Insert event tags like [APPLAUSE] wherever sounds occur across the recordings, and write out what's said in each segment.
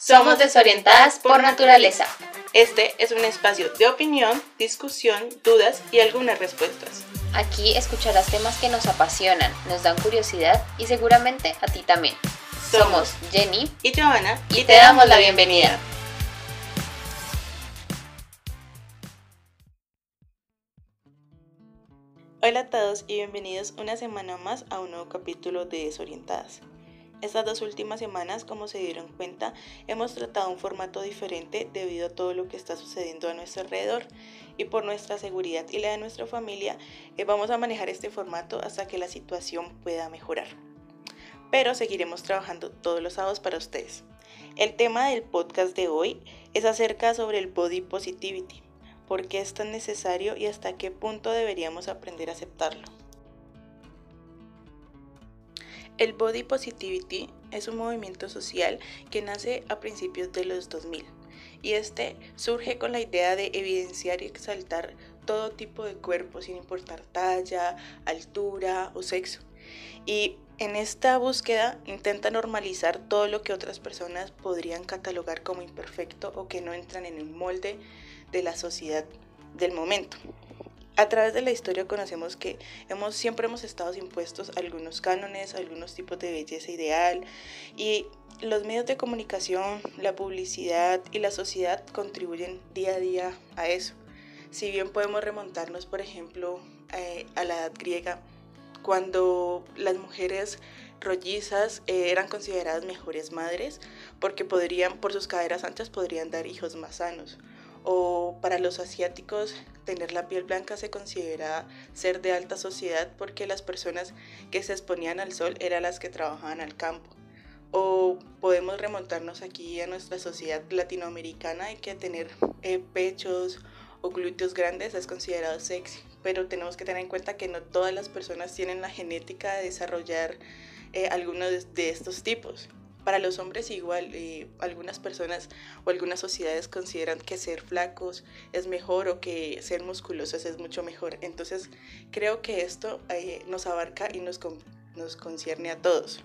Somos desorientadas por naturaleza. Este es un espacio de opinión, discusión, dudas y algunas respuestas. Aquí escucharás temas que nos apasionan, nos dan curiosidad y seguramente a ti también. Somos Jenny y Johanna y te damos la bienvenida. Hola a todos y bienvenidos una semana más a un nuevo capítulo de Desorientadas. Estas dos últimas semanas, como se dieron cuenta, hemos tratado un formato diferente debido a todo lo que está sucediendo a nuestro alrededor y por nuestra seguridad y la de nuestra familia, eh, vamos a manejar este formato hasta que la situación pueda mejorar. Pero seguiremos trabajando todos los sábados para ustedes. El tema del podcast de hoy es acerca sobre el body positivity, por qué es tan necesario y hasta qué punto deberíamos aprender a aceptarlo. El Body Positivity es un movimiento social que nace a principios de los 2000 y este surge con la idea de evidenciar y exaltar todo tipo de cuerpo sin importar talla, altura o sexo. Y en esta búsqueda intenta normalizar todo lo que otras personas podrían catalogar como imperfecto o que no entran en el molde de la sociedad del momento. A través de la historia conocemos que hemos, siempre hemos estado impuestos algunos cánones, algunos tipos de belleza ideal y los medios de comunicación, la publicidad y la sociedad contribuyen día a día a eso. Si bien podemos remontarnos, por ejemplo, eh, a la edad griega, cuando las mujeres rollizas eh, eran consideradas mejores madres porque podrían, por sus caderas anchas, podrían dar hijos más sanos o para los asiáticos tener la piel blanca se considera ser de alta sociedad porque las personas que se exponían al sol eran las que trabajaban al campo. O podemos remontarnos aquí a nuestra sociedad latinoamericana y que tener eh, pechos o glúteos grandes es considerado sexy, pero tenemos que tener en cuenta que no todas las personas tienen la genética de desarrollar eh, algunos de estos tipos. Para los hombres igual, eh, algunas personas o algunas sociedades consideran que ser flacos es mejor o que ser musculosos es mucho mejor. Entonces creo que esto eh, nos abarca y nos, nos concierne a todos.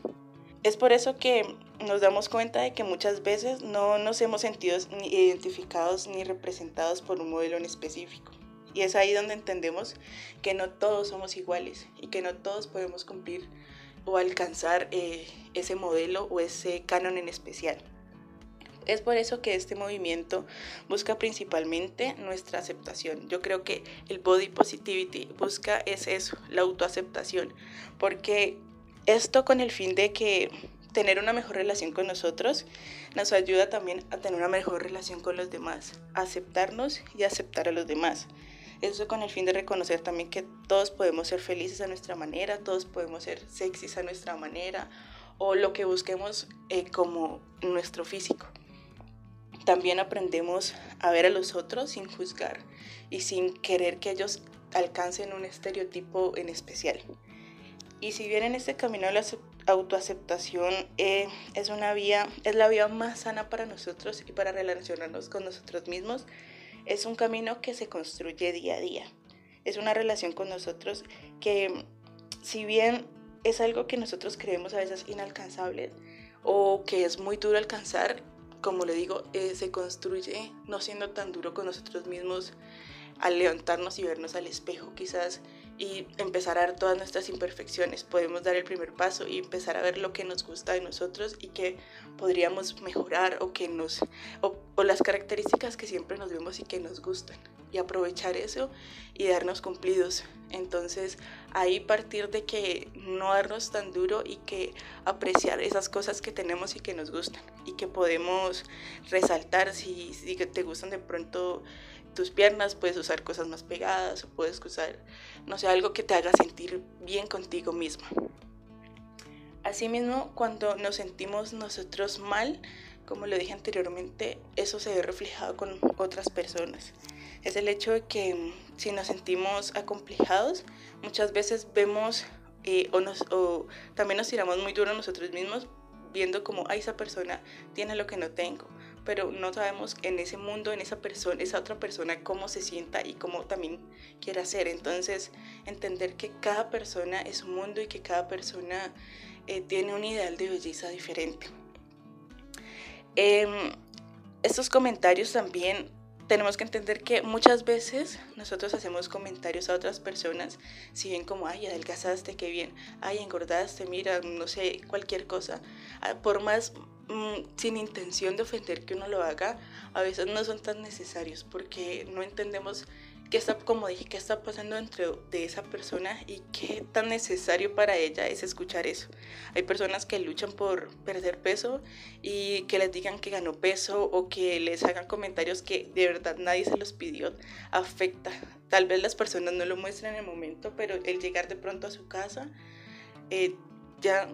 Es por eso que nos damos cuenta de que muchas veces no nos hemos sentido ni identificados ni representados por un modelo en específico. Y es ahí donde entendemos que no todos somos iguales y que no todos podemos cumplir o alcanzar eh, ese modelo o ese canon en especial. Es por eso que este movimiento busca principalmente nuestra aceptación. Yo creo que el body positivity busca es eso, la autoaceptación, porque esto con el fin de que tener una mejor relación con nosotros nos ayuda también a tener una mejor relación con los demás, aceptarnos y aceptar a los demás. Eso con el fin de reconocer también que todos podemos ser felices a nuestra manera, todos podemos ser sexys a nuestra manera o lo que busquemos eh, como nuestro físico. También aprendemos a ver a los otros sin juzgar y sin querer que ellos alcancen un estereotipo en especial. Y si bien en este camino de la autoaceptación eh, es una vía, es la vía más sana para nosotros y para relacionarnos con nosotros mismos, es un camino que se construye día a día. Es una relación con nosotros que, si bien es algo que nosotros creemos a veces inalcanzable o que es muy duro alcanzar, como le digo, eh, se construye no siendo tan duro con nosotros mismos al levantarnos y vernos al espejo quizás y empezar a ver todas nuestras imperfecciones. Podemos dar el primer paso y empezar a ver lo que nos gusta de nosotros y que podríamos mejorar o que nos o, las características que siempre nos vemos y que nos gustan y aprovechar eso y darnos cumplidos. Entonces, ahí partir de que no darnos tan duro y que apreciar esas cosas que tenemos y que nos gustan y que podemos resaltar si, si te gustan de pronto tus piernas, puedes usar cosas más pegadas o puedes usar, no sé, algo que te haga sentir bien contigo misma. Asimismo, cuando nos sentimos nosotros mal, como lo dije anteriormente, eso se ve reflejado con otras personas. Es el hecho de que mm, si nos sentimos acomplejados, muchas veces vemos eh, o, también nos tiramos muy duro nosotros mismos viendo como, a esa persona tiene lo que no tengo pero no sabemos en ese mundo, en esa persona, esa otra persona, cómo se sienta y cómo también quiere hacer. Entonces, entender que cada persona es un mundo y que cada persona eh, tiene un ideal de belleza diferente. Em, estos comentarios también tenemos que entender que muchas veces nosotros hacemos comentarios a otras personas, si ven como, ay, adelgazaste, qué bien, ay, engordaste, mira, no sé, cualquier cosa, ah, por más sin intención de ofender que uno lo haga, a veces no son tan necesarios porque no entendemos qué está, como dije, qué está pasando dentro de esa persona y qué tan necesario para ella es escuchar eso. Hay personas que luchan por perder peso y que les digan que ganó peso o que les hagan comentarios que de verdad nadie se los pidió, afecta. Tal vez las personas no lo muestran en el momento, pero el llegar de pronto a su casa eh, ya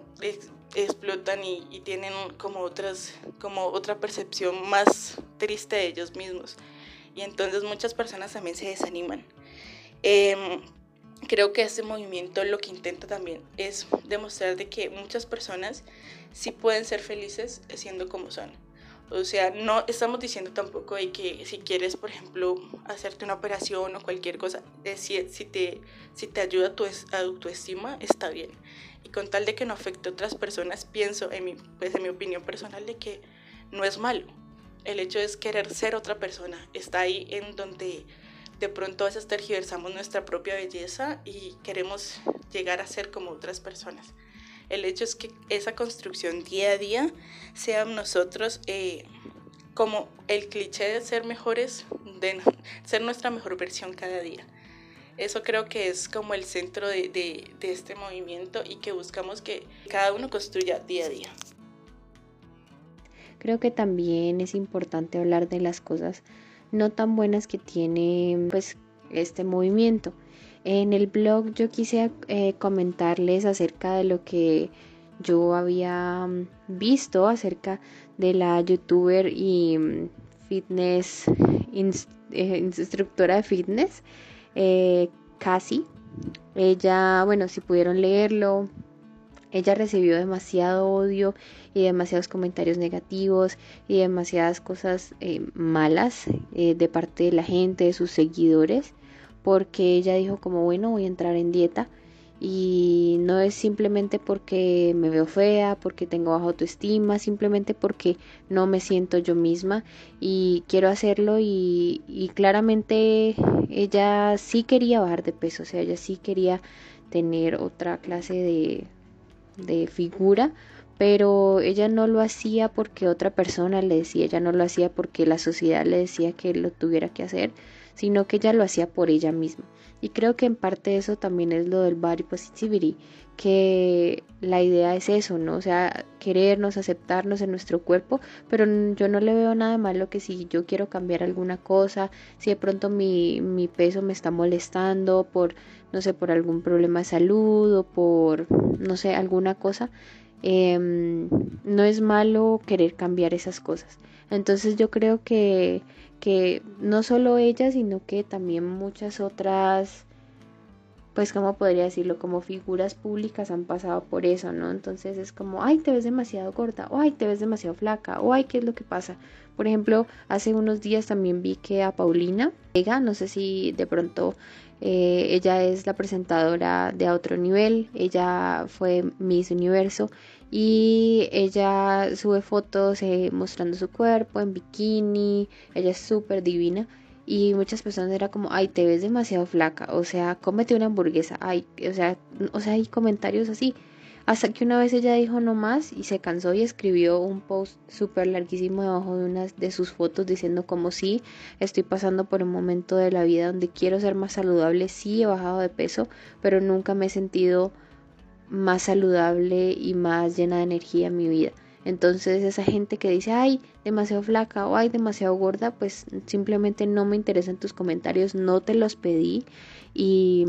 explotan y, y, tienen como otras como otra percepción más triste de ellos mismos y entonces muchas personas también se desaniman. Em, creo que este movimiento lo que intenta también es demostrar de que muchas personas sí pueden ser felices siendo como son. O sea, no estamos diciendo tampoco de que si quieres, por ejemplo, hacerte una operación o cualquier cosa, si, si, te, si te ayuda tu autoestima, está bien. Y con tal de que no afecte a otras personas, pienso, en mi, pues en mi opinión personal, de que no es malo. El hecho es querer ser otra persona. Está ahí en donde de pronto a veces tergiversamos nuestra propia belleza y queremos llegar a ser como otras personas. El hecho es que esa construcción día a día sea nosotros eh, como el cliché de ser mejores, de ser nuestra mejor versión cada día. Eso creo que es como el centro de, este movimiento y que buscamos que cada uno construya día a día. Creo que también es importante hablar de las cosas no tan buenas que tiene pues este movimiento. En el blog yo quise eh, comentarles acerca de lo que yo había mm, visto acerca de la youtuber y mm, fitness eh, instructora de fitness eh. Ella, bueno, si pudieron leerlo, ella recibió demasiado odio y demasiados comentarios negativos y demasiadas cosas eh, malas eh, de parte de la gente, de sus seguidores, porque ella dijo como bueno voy a entrar en dieta y no es simplemente porque me veo fea, porque tengo baja autoestima, simplemente porque no me siento yo misma y quiero hacerlo y, claramente ella sí quería bajar de peso, o sea, ella sí quería tener otra clase de figura, pero ella no lo hacía porque otra persona le decía, ella no lo hacía porque la sociedad le decía que lo tuviera que hacer, sino que ella lo hacía por ella misma. Y creo que en parte eso también es lo del body positivity, que la idea es eso, ¿no? O sea, querernos, aceptarnos en nuestro cuerpo, pero yo no le veo nada malo que si yo quiero cambiar alguna cosa, si de pronto mi, mi peso me está molestando por, no sé, por algún problema de salud o por, no sé, alguna cosa, Em, no es malo querer cambiar esas cosas. Entonces yo creo que, que no solo ella, sino que también muchas otras, pues como podría decirlo, como figuras públicas han pasado por eso, ¿no? Entonces es como, ay, te ves demasiado gorda, o ay, te ves demasiado flaca, o ay, ¿qué es lo que pasa? Por ejemplo, hace unos días también vi que a Paulina, ella, no sé si de pronto eh, ella es la presentadora de otro nivel, ella fue Miss Universo y ella sube fotos eh, mostrando su cuerpo en bikini, ella es súper divina. Y muchas personas era como, ay, te ves demasiado flaca, o sea, cómete una hamburguesa, ay, o sea, o sea, hay comentarios así. Hasta que una vez ella dijo no más y se cansó y escribió un post súper larguísimo debajo de una de sus fotos diciendo como sí, estoy pasando por un momento de la vida donde quiero ser más saludable, sí he bajado de peso, pero nunca me he sentido más saludable y más llena de energía en mi vida. Entonces esa gente que dice, ay, demasiado flaca o ay, demasiado gorda, pues simplemente no me interesan tus comentarios, no te los pedí y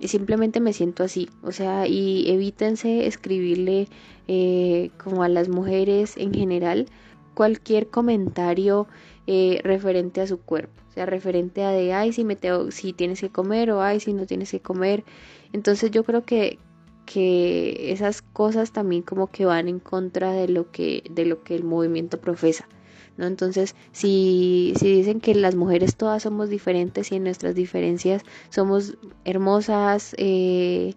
simplemente me siento así, o sea, y evítense escribirle eh, como a las mujeres en general cualquier comentario eh, referente a su cuerpo, o sea, referente a de, ay, si, me tengo, si tienes que comer o ay, si no tienes que comer. Entonces yo creo que, que esas cosas también como que van en contra de lo que, de lo que el movimiento profesa. ¿no? Entonces, si, si dicen que las mujeres todas somos diferentes y en nuestras diferencias somos hermosas eh,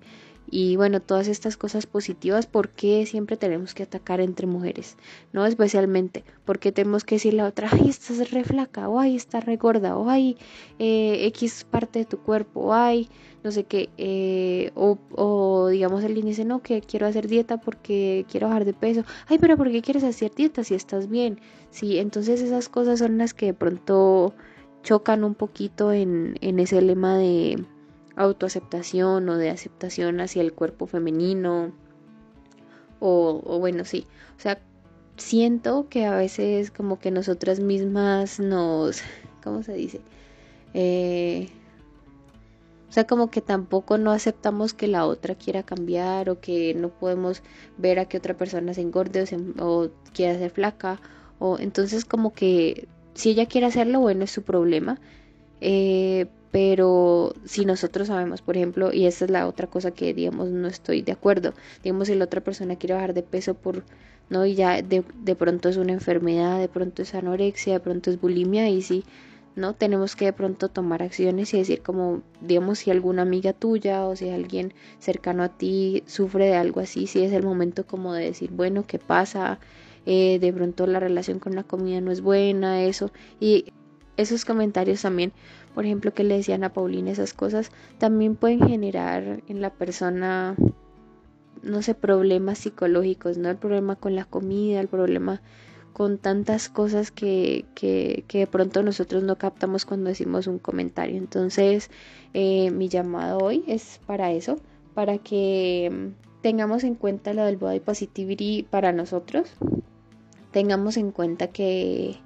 y bueno, todas estas cosas positivas, ¿por qué siempre tenemos que atacar entre mujeres? ¿No? Especialmente, porque tenemos que decirle a otra, ay, estás re flaca, o ay, estás re gorda, o ay, eh, X parte de tu cuerpo, o ay, no sé qué, eh, o, o, digamos alguien dice, no, que quiero hacer dieta porque quiero bajar de peso, ay, pero ¿por qué quieres hacer dieta si estás bien? Sí, entonces esas cosas son las que de pronto chocan un poquito en, en ese lema de autoaceptación o de aceptación hacia el cuerpo femenino. O, bueno, sí. O sea, siento que a veces como que nosotras mismas nos... [LAUGHS] ¿Cómo se dice? Eh, o sea, como que tampoco no aceptamos que la otra quiera cambiar o que no podemos ver a que otra persona se engorde o, o quiera ser flaca. O entonces como que si ella quiere hacerlo, bueno, es su problema. Eh, pero si nosotros sabemos, por ejemplo, y esa es la otra cosa que, digamos, no estoy de acuerdo, digamos, si la otra persona quiere bajar de peso por, no, y ya de, de pronto es una enfermedad, de pronto es anorexia, de pronto es bulimia, y sí, ¿no? Tenemos que de pronto tomar acciones y decir como, digamos, si alguna amiga tuya o si alguien cercano a ti sufre de algo así, si es el momento como de decir, bueno, ¿qué pasa? Eh, de pronto la relación con la comida no es buena, eso, y esos comentarios también por ejemplo, que le decían a Paulina esas cosas, también pueden generar en la persona, no sé, problemas psicológicos, ¿no? El problema con la comida, el problema con tantas cosas que, que, de pronto nosotros no captamos cuando decimos un comentario. Entonces, eh, mi llamado hoy es para eso, para que tengamos en cuenta lo del body positivity para nosotros, tengamos en cuenta que,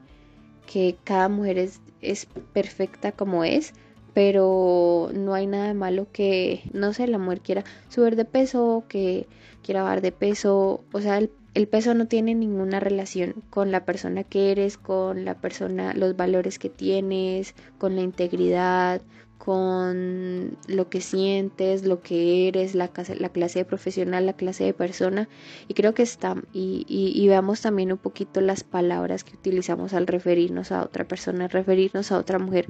que cada mujer es es perfecta como es, pero no hay nada malo que, no sé, la mujer quiera subir de peso, que quiera bajar de peso, o sea, el, el, peso no tiene ninguna relación con la persona que eres, con la persona, los valores que tienes, con la integridad, con lo que sientes, lo que eres, la, la clase de profesional, la clase de persona. Y creo que está, y, y, veamos también un poquito las palabras que utilizamos al referirnos a otra persona, referirnos a otra mujer.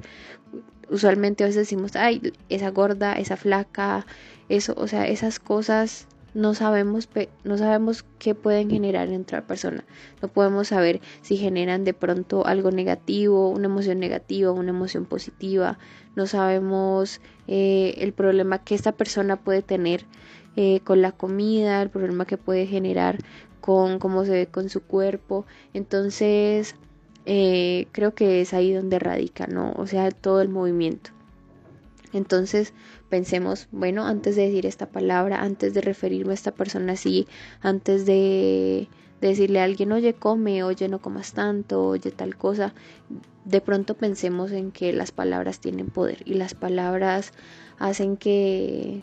Usualmente a veces decimos, ay, esa gorda, esa flaca, eso, o sea, esas cosas no sabemos, no sabemos qué pueden generar en otra persona. No podemos saber si generan de pronto algo negativo, una emoción negativa, una emoción positiva. No sabemos eh, el problema que esta persona puede tener eh, con la comida, el problema que puede generar con cómo se ve con su cuerpo. Entonces, eh, creo que es ahí donde radica, ¿no? O sea, todo el movimiento. Entonces pensemos, bueno, antes de decir esta palabra, antes de referirme a esta persona así, antes de, decirle a alguien, oye, come, oye, no comas tanto, oye, tal cosa, de pronto pensemos en que las palabras tienen poder y las palabras hacen que,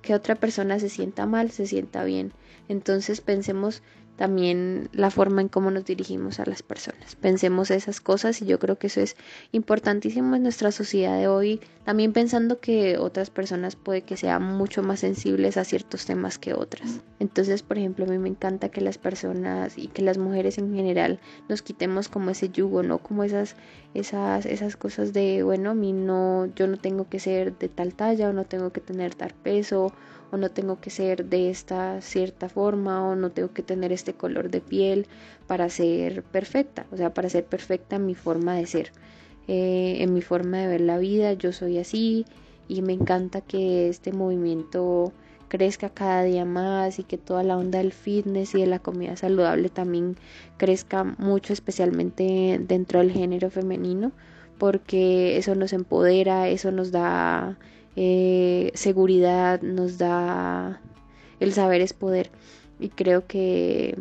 que otra persona se sienta mal, se sienta bien. Entonces pensemos también la forma en cómo nos dirigimos a las personas. Pensemos esas cosas y yo creo que eso es importantísimo en nuestra sociedad de hoy, también pensando que otras personas puede que sean mucho más sensibles a ciertos temas que otras. Entonces, por ejemplo, a mí me encanta que las personas y que las mujeres en general nos quitemos como ese yugo, ¿no? Como esas esas esas cosas de, bueno, a mí no yo no tengo que ser de tal talla o no tengo que tener tal peso o no tengo que ser de esta cierta forma o no tengo que tener este color de piel para ser perfecta, o sea, para ser perfecta en mi forma de ser, eh, en mi forma de ver la vida, yo soy así y me encanta que este movimiento crezca cada día más y que toda la onda del fitness y de la comida saludable también crezca mucho, especialmente dentro del género femenino, porque eso nos empodera, eso nos da eh, seguridad, nos da el saber es poder. Y creo que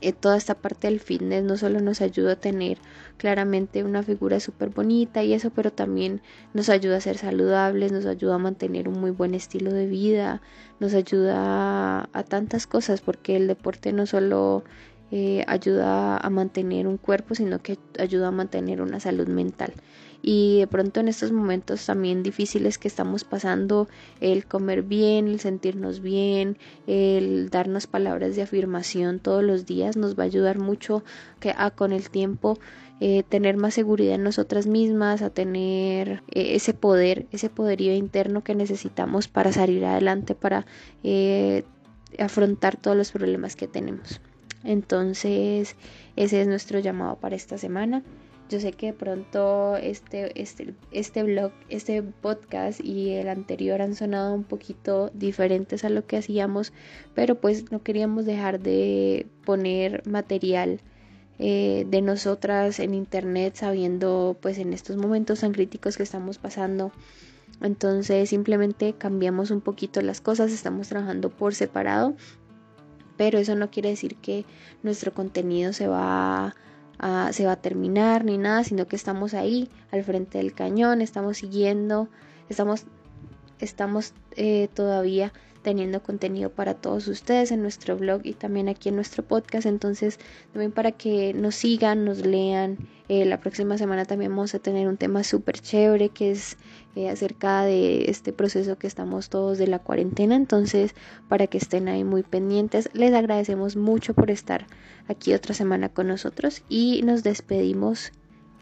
eh, toda esta parte del fitness no solo nos ayuda a tener claramente una figura súper bonita y eso, pero también nos ayuda a ser saludables, nos ayuda a mantener un muy buen estilo de vida, nos ayuda a, tantas cosas, porque el deporte no solo eh, ayuda a mantener un cuerpo, sino que ayuda a mantener una salud mental. Y de pronto en estos momentos también difíciles que estamos pasando, el comer bien, el sentirnos bien, el darnos palabras de afirmación todos los días nos va a ayudar mucho que a con el tiempo eh, tener más seguridad en nosotras mismas, a tener eh, ese poder, ese poderío interno que necesitamos para salir adelante, para eh, afrontar todos los problemas que tenemos. Entonces, ese es nuestro llamado para esta semana. Yo sé que de pronto este, este, este blog, este podcast y el anterior han sonado un poquito diferentes a lo que hacíamos, pero pues no queríamos dejar de poner material eh, de nosotras en internet sabiendo pues en estos momentos tan críticos que estamos pasando. Entonces simplemente cambiamos un poquito las cosas estamos trabajando por separado pero eso no quiere decir que nuestro contenido se va a, se va a terminar ni nada sino que estamos ahí al frente del cañón estamos siguiendo estamos estamos eh, todavía teniendo contenido para todos ustedes en nuestro blog y también aquí en nuestro podcast. Entonces, también para que nos sigan, nos lean. Eh, la próxima semana también vamos a tener un tema súper chévere que es eh, acerca de este proceso que estamos todos de la cuarentena. Entonces, para que estén ahí muy pendientes, les agradecemos mucho por estar aquí otra semana con nosotros y nos despedimos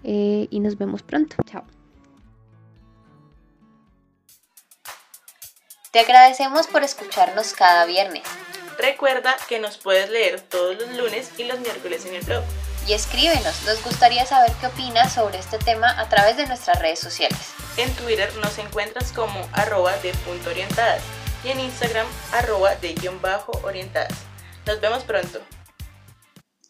y nos vemos pronto. Chao. Te agradecemos por escucharnos cada viernes. Recuerda que nos puedes leer todos los lunes y los miércoles en el blog. Y escríbenos, nos gustaría saber qué opinas sobre este tema a través de nuestras redes sociales. En Twitter nos encuentras como arroba de punto orientadas y en Instagram arroba de guion bajo orientadas. Nos vemos pronto.